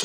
Ich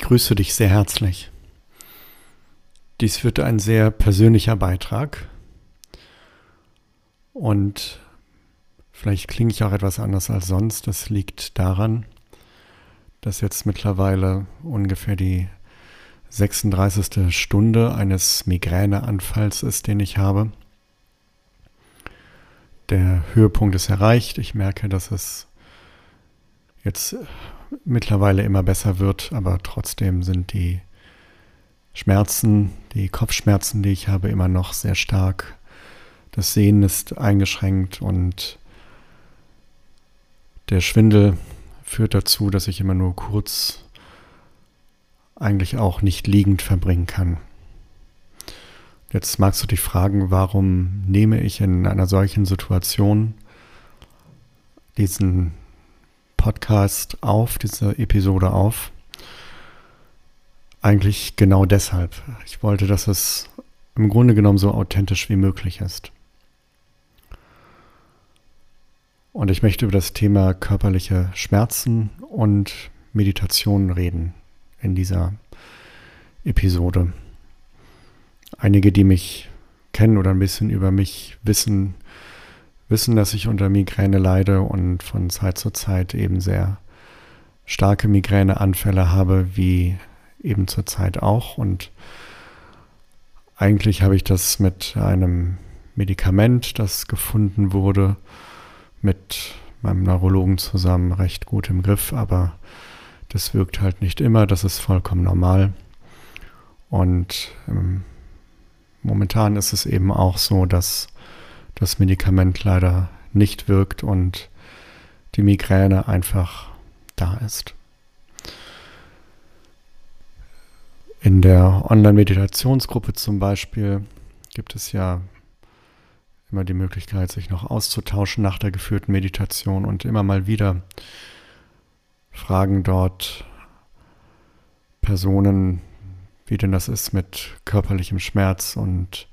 grüße dich sehr herzlich. Dies wird ein sehr persönlicher Beitrag und vielleicht klinge ich auch etwas anders als sonst. Das liegt daran, dass jetzt mittlerweile ungefähr die 36. Stunde eines Migräneanfalls ist, den ich habe. Der Höhepunkt ist erreicht. Ich merke, dass es jetzt mittlerweile immer besser wird, aber trotzdem sind die Schmerzen, die Kopfschmerzen, die ich habe, immer noch sehr stark. Das Sehen ist eingeschränkt und der Schwindel führt dazu, dass ich immer nur kurz eigentlich auch nicht liegend verbringen kann. Jetzt magst du dich fragen, warum nehme ich in einer solchen Situation diesen Podcast auf, diese Episode auf. Eigentlich genau deshalb. Ich wollte, dass es im Grunde genommen so authentisch wie möglich ist. Und ich möchte über das Thema körperliche Schmerzen und Meditation reden in dieser Episode. Einige, die mich kennen oder ein bisschen über mich wissen, wissen, dass ich unter Migräne leide und von Zeit zu Zeit eben sehr starke Migräneanfälle habe, wie eben zur Zeit auch. Und eigentlich habe ich das mit einem Medikament, das gefunden wurde, mit meinem Neurologen zusammen recht gut im Griff, aber das wirkt halt nicht immer, das ist vollkommen normal. Und ähm, momentan ist es eben auch so, dass das Medikament leider nicht wirkt und die Migräne einfach da ist. In der Online-Meditationsgruppe zum Beispiel gibt es ja immer die Möglichkeit, sich noch auszutauschen nach der geführten Meditation und immer mal wieder fragen dort Personen, wie denn das ist mit körperlichem Schmerz und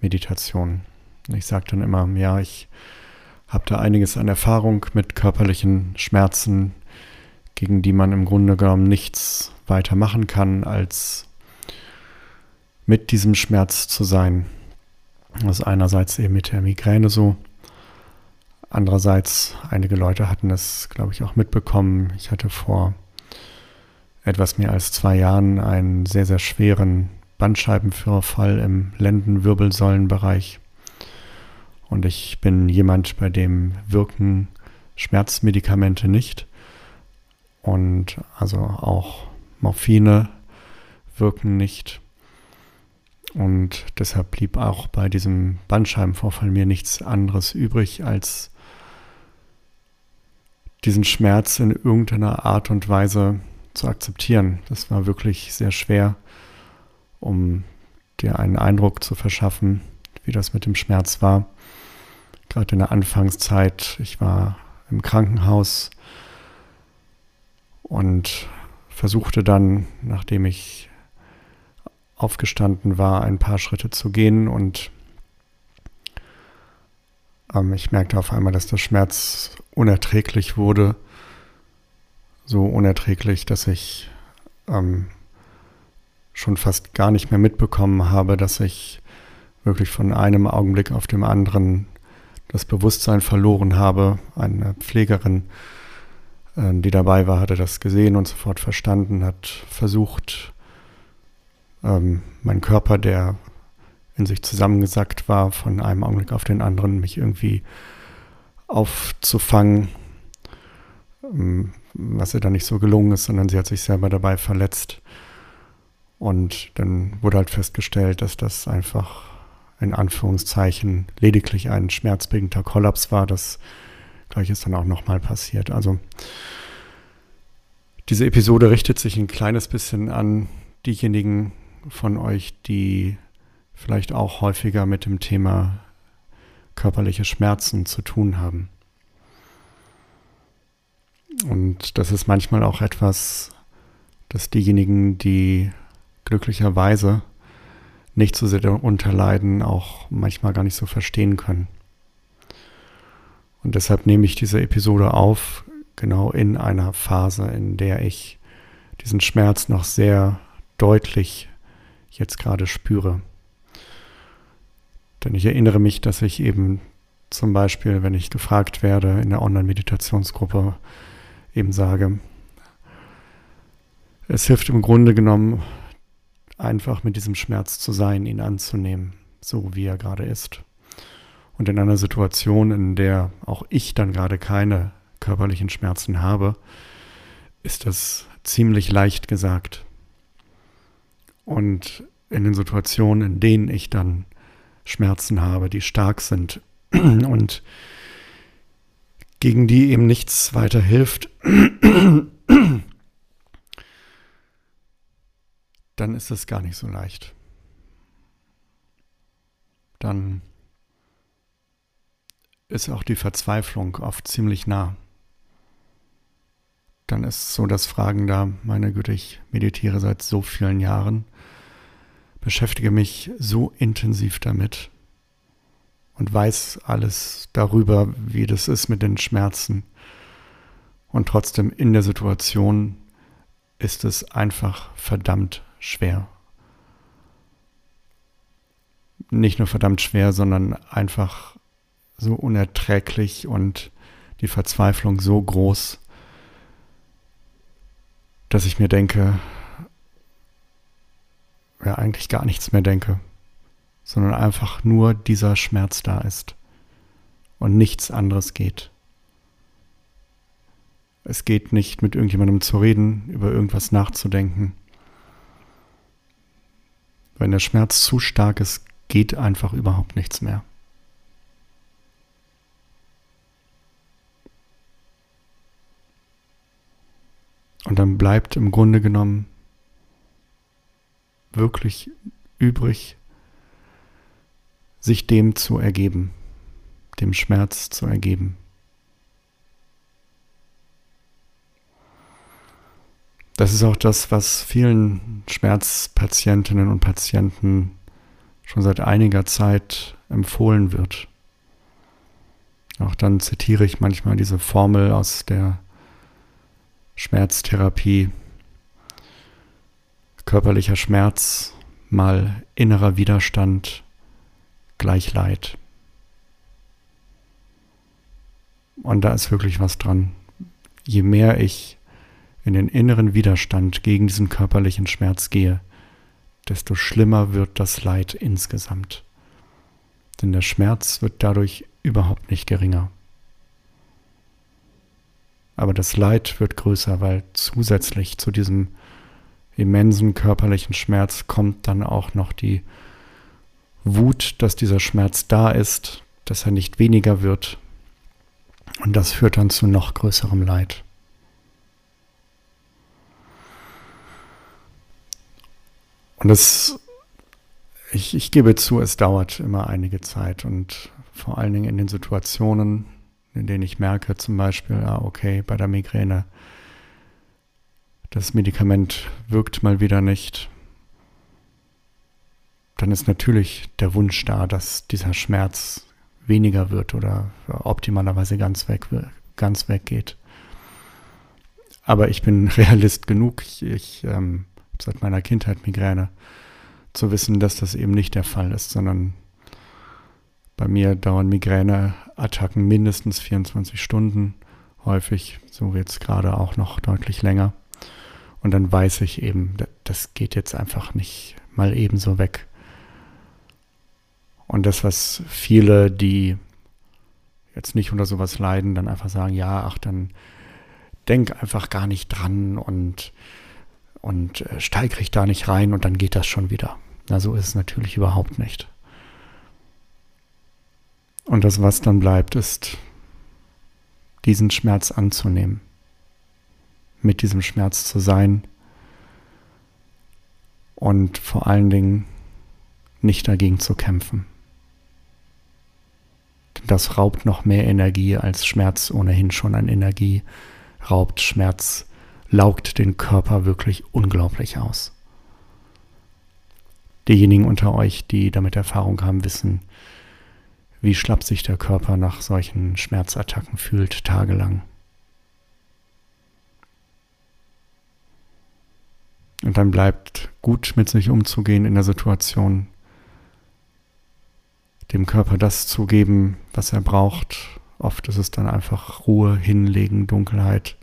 Meditation. Ich sage dann immer, ja, ich habe da einiges an Erfahrung mit körperlichen Schmerzen, gegen die man im Grunde genommen nichts weiter machen kann, als mit diesem Schmerz zu sein. Das ist einerseits eben mit der Migräne so. Andererseits, einige Leute hatten es, glaube ich, auch mitbekommen. Ich hatte vor etwas mehr als zwei Jahren einen sehr, sehr schweren Bandscheibenvorfall im Lendenwirbelsäulenbereich. Und ich bin jemand, bei dem wirken Schmerzmedikamente nicht. Und also auch Morphine wirken nicht. Und deshalb blieb auch bei diesem Bandscheibenvorfall mir nichts anderes übrig, als diesen Schmerz in irgendeiner Art und Weise zu akzeptieren. Das war wirklich sehr schwer, um dir einen Eindruck zu verschaffen, wie das mit dem Schmerz war. Gerade in der Anfangszeit, ich war im Krankenhaus und versuchte dann, nachdem ich aufgestanden war, ein paar Schritte zu gehen und ähm, ich merkte auf einmal, dass der Schmerz unerträglich wurde. So unerträglich, dass ich ähm, schon fast gar nicht mehr mitbekommen habe, dass ich wirklich von einem Augenblick auf dem anderen das Bewusstsein verloren habe. Eine Pflegerin, äh, die dabei war, hatte das gesehen und sofort verstanden, hat versucht, ähm, meinen Körper, der in sich zusammengesackt war, von einem Augenblick auf den anderen, mich irgendwie aufzufangen, was ihr dann nicht so gelungen ist, sondern sie hat sich selber dabei verletzt. Und dann wurde halt festgestellt, dass das einfach in Anführungszeichen lediglich ein schmerzbedingter Kollaps war. Das gleiche ist dann auch nochmal passiert. Also diese Episode richtet sich ein kleines bisschen an diejenigen von euch, die vielleicht auch häufiger mit dem Thema körperliche Schmerzen zu tun haben. Und das ist manchmal auch etwas, dass diejenigen, die glücklicherweise nicht so sehr darunter leiden, auch manchmal gar nicht so verstehen können. Und deshalb nehme ich diese Episode auf, genau in einer Phase, in der ich diesen Schmerz noch sehr deutlich jetzt gerade spüre. Denn ich erinnere mich, dass ich eben zum Beispiel, wenn ich gefragt werde in der Online-Meditationsgruppe, eben sage, es hilft im Grunde genommen einfach mit diesem Schmerz zu sein, ihn anzunehmen, so wie er gerade ist. Und in einer Situation, in der auch ich dann gerade keine körperlichen Schmerzen habe, ist das ziemlich leicht gesagt. Und in den Situationen, in denen ich dann Schmerzen habe, die stark sind und gegen die eben nichts weiter hilft, dann ist es gar nicht so leicht. Dann ist auch die Verzweiflung oft ziemlich nah. Dann ist so das Fragen da, meine Güte, ich meditiere seit so vielen Jahren, beschäftige mich so intensiv damit und weiß alles darüber, wie das ist mit den Schmerzen. Und trotzdem in der Situation ist es einfach verdammt schwer. Nicht nur verdammt schwer, sondern einfach so unerträglich und die Verzweiflung so groß, dass ich mir denke, ja eigentlich gar nichts mehr denke, sondern einfach nur dieser Schmerz da ist und nichts anderes geht. Es geht nicht mit irgendjemandem zu reden, über irgendwas nachzudenken. Wenn der Schmerz zu stark ist, geht einfach überhaupt nichts mehr. Und dann bleibt im Grunde genommen wirklich übrig, sich dem zu ergeben, dem Schmerz zu ergeben. Das ist auch das, was vielen Schmerzpatientinnen und Patienten schon seit einiger Zeit empfohlen wird. Auch dann zitiere ich manchmal diese Formel aus der Schmerztherapie, körperlicher Schmerz mal innerer Widerstand gleich Leid. Und da ist wirklich was dran. Je mehr ich in den inneren Widerstand gegen diesen körperlichen Schmerz gehe, desto schlimmer wird das Leid insgesamt. Denn der Schmerz wird dadurch überhaupt nicht geringer. Aber das Leid wird größer, weil zusätzlich zu diesem immensen körperlichen Schmerz kommt dann auch noch die Wut, dass dieser Schmerz da ist, dass er nicht weniger wird. Und das führt dann zu noch größerem Leid. Und es, ich, ich gebe zu, es dauert immer einige Zeit und vor allen Dingen in den Situationen, in denen ich merke, zum Beispiel, ah, okay, bei der Migräne, das Medikament wirkt mal wieder nicht, dann ist natürlich der Wunsch da, dass dieser Schmerz weniger wird oder optimalerweise ganz weg, ganz weggeht. Aber ich bin Realist genug. Ich, ich ähm, seit meiner Kindheit Migräne zu wissen, dass das eben nicht der Fall ist, sondern bei mir dauern Migräneattacken mindestens 24 Stunden, häufig, so jetzt gerade auch noch deutlich länger. Und dann weiß ich eben, das geht jetzt einfach nicht mal ebenso weg. Und das, was viele, die jetzt nicht unter sowas leiden, dann einfach sagen, ja, ach, dann denk einfach gar nicht dran und, und äh, steigere ich da nicht rein und dann geht das schon wieder. Na, so ist es natürlich überhaupt nicht. Und das, was dann bleibt, ist, diesen Schmerz anzunehmen, mit diesem Schmerz zu sein und vor allen Dingen nicht dagegen zu kämpfen. Das raubt noch mehr Energie, als Schmerz ohnehin schon an Energie raubt. Schmerz laugt den Körper wirklich unglaublich aus. Diejenigen unter euch, die damit Erfahrung haben, wissen, wie schlapp sich der Körper nach solchen Schmerzattacken fühlt, tagelang. Und dann bleibt gut mit sich umzugehen in der Situation, dem Körper das zu geben, was er braucht. Oft ist es dann einfach Ruhe, Hinlegen, Dunkelheit.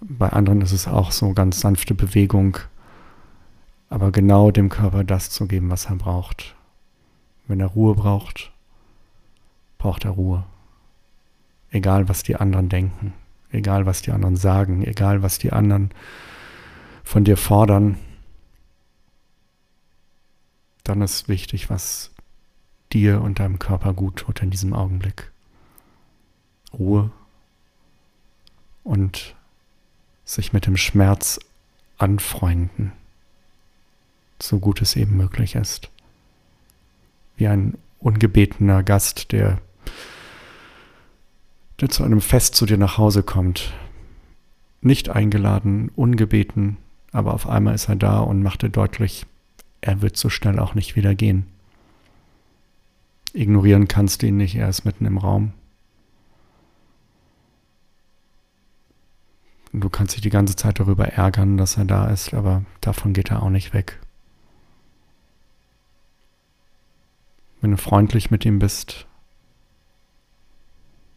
Bei anderen ist es auch so ganz sanfte Bewegung, aber genau dem Körper das zu geben, was er braucht. Wenn er Ruhe braucht, braucht er Ruhe. Egal, was die anderen denken, egal, was die anderen sagen, egal, was die anderen von dir fordern, dann ist wichtig, was dir und deinem Körper gut tut in diesem Augenblick. Ruhe und sich mit dem Schmerz anfreunden, so gut es eben möglich ist. Wie ein ungebetener Gast, der, der zu einem Fest zu dir nach Hause kommt. Nicht eingeladen, ungebeten, aber auf einmal ist er da und macht dir deutlich, er wird so schnell auch nicht wieder gehen. Ignorieren kannst du ihn nicht, er ist mitten im Raum. Du kannst dich die ganze Zeit darüber ärgern, dass er da ist, aber davon geht er auch nicht weg. Wenn du freundlich mit ihm bist,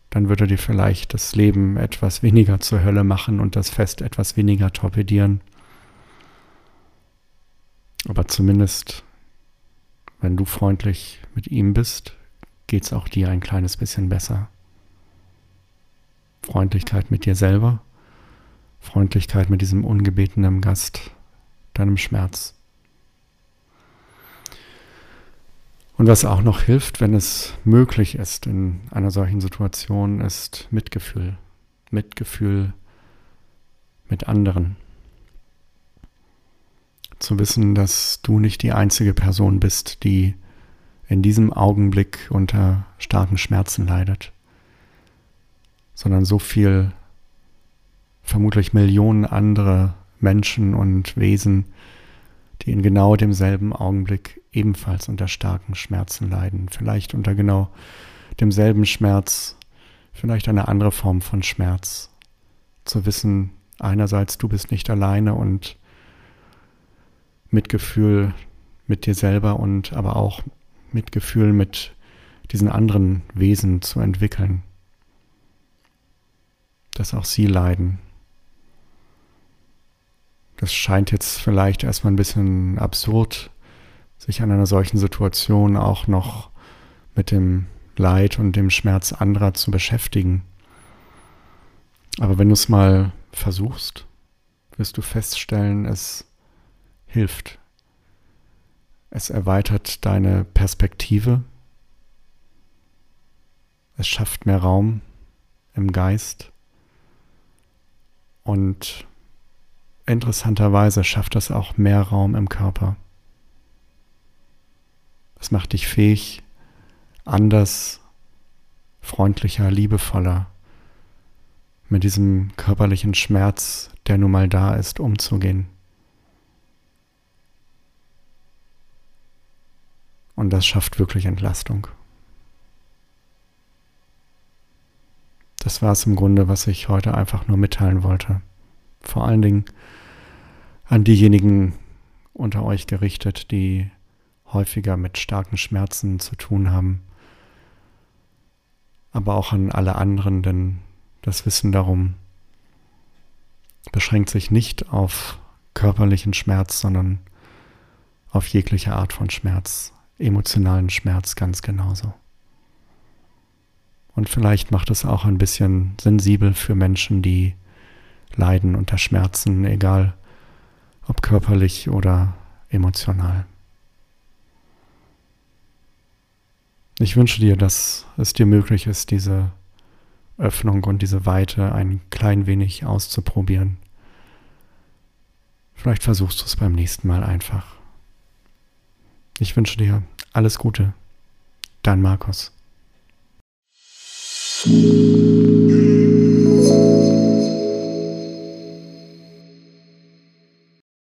dann würde dir vielleicht das Leben etwas weniger zur Hölle machen und das Fest etwas weniger torpedieren. Aber zumindest, wenn du freundlich mit ihm bist, geht es auch dir ein kleines bisschen besser. Freundlichkeit mit dir selber, Freundlichkeit mit diesem ungebetenen Gast, deinem Schmerz. Und was auch noch hilft, wenn es möglich ist in einer solchen Situation, ist Mitgefühl. Mitgefühl mit anderen zu wissen, dass du nicht die einzige Person bist, die in diesem Augenblick unter starken Schmerzen leidet, sondern so viel, vermutlich Millionen andere Menschen und Wesen, die in genau demselben Augenblick ebenfalls unter starken Schmerzen leiden, vielleicht unter genau demselben Schmerz, vielleicht eine andere Form von Schmerz. Zu wissen, einerseits du bist nicht alleine und Mitgefühl mit dir selber und aber auch Mitgefühl mit diesen anderen Wesen zu entwickeln. Dass auch sie leiden. Das scheint jetzt vielleicht erstmal ein bisschen absurd, sich an einer solchen Situation auch noch mit dem Leid und dem Schmerz anderer zu beschäftigen. Aber wenn du es mal versuchst, wirst du feststellen, es hilft. Es erweitert deine Perspektive. Es schafft mehr Raum im Geist. Und interessanterweise schafft es auch mehr Raum im Körper. Es macht dich fähig, anders, freundlicher, liebevoller mit diesem körperlichen Schmerz, der nun mal da ist, umzugehen. Und das schafft wirklich Entlastung. Das war es im Grunde, was ich heute einfach nur mitteilen wollte. Vor allen Dingen an diejenigen unter euch gerichtet, die häufiger mit starken Schmerzen zu tun haben, aber auch an alle anderen, denn das Wissen darum beschränkt sich nicht auf körperlichen Schmerz, sondern auf jegliche Art von Schmerz emotionalen Schmerz ganz genauso. Und vielleicht macht es auch ein bisschen sensibel für Menschen, die leiden unter Schmerzen, egal ob körperlich oder emotional. Ich wünsche dir, dass es dir möglich ist, diese Öffnung und diese Weite ein klein wenig auszuprobieren. Vielleicht versuchst du es beim nächsten Mal einfach. Ich wünsche dir alles Gute. Dein Markus.